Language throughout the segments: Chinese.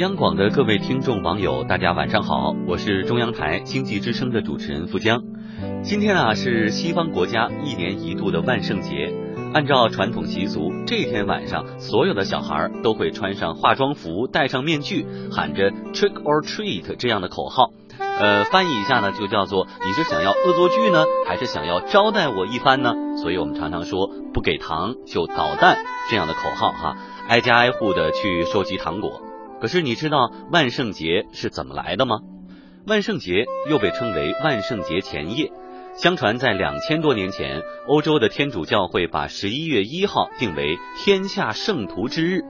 央广的各位听众网友，大家晚上好，我是中央台经济之声的主持人付江。今天啊是西方国家一年一度的万圣节，按照传统习俗，这天晚上所有的小孩都会穿上化妆服，戴上面具，喊着 “trick or treat” 这样的口号。呃，翻译一下呢，就叫做你是想要恶作剧呢，还是想要招待我一番呢？所以我们常常说不给糖就捣蛋这样的口号哈，挨家挨户的去收集糖果。可是你知道万圣节是怎么来的吗？万圣节又被称为万圣节前夜。相传在两千多年前，欧洲的天主教会把十一月一号定为天下圣徒之日。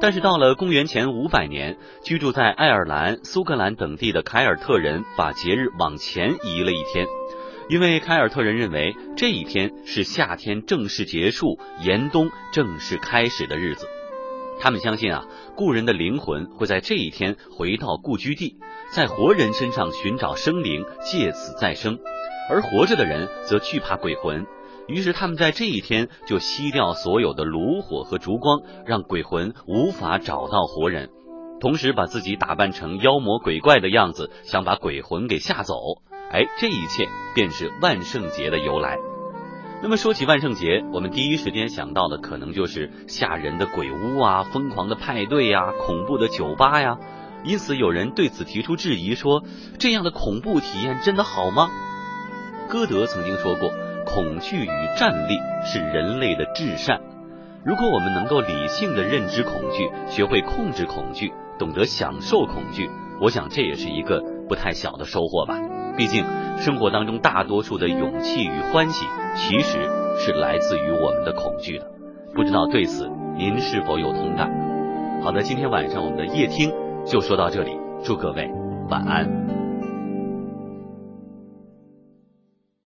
但是到了公元前五百年，居住在爱尔兰、苏格兰等地的凯尔特人把节日往前移了一天，因为凯尔特人认为这一天是夏天正式结束、严冬正式开始的日子。他们相信啊，故人的灵魂会在这一天回到故居地，在活人身上寻找生灵，借此再生；而活着的人则惧怕鬼魂，于是他们在这一天就熄掉所有的炉火和烛光，让鬼魂无法找到活人，同时把自己打扮成妖魔鬼怪的样子，想把鬼魂给吓走。哎，这一切便是万圣节的由来。那么说起万圣节，我们第一时间想到的可能就是吓人的鬼屋啊、疯狂的派对呀、恐怖的酒吧呀。因此，有人对此提出质疑，说这样的恐怖体验真的好吗？歌德曾经说过，恐惧与战栗是人类的至善。如果我们能够理性的认知恐惧，学会控制恐惧，懂得享受恐惧，我想这也是一个不太小的收获吧。毕竟，生活当中大多数的勇气与欢喜，其实是来自于我们的恐惧的。不知道对此您是否有同感？好的，今天晚上我们的夜听就说到这里，祝各位晚安。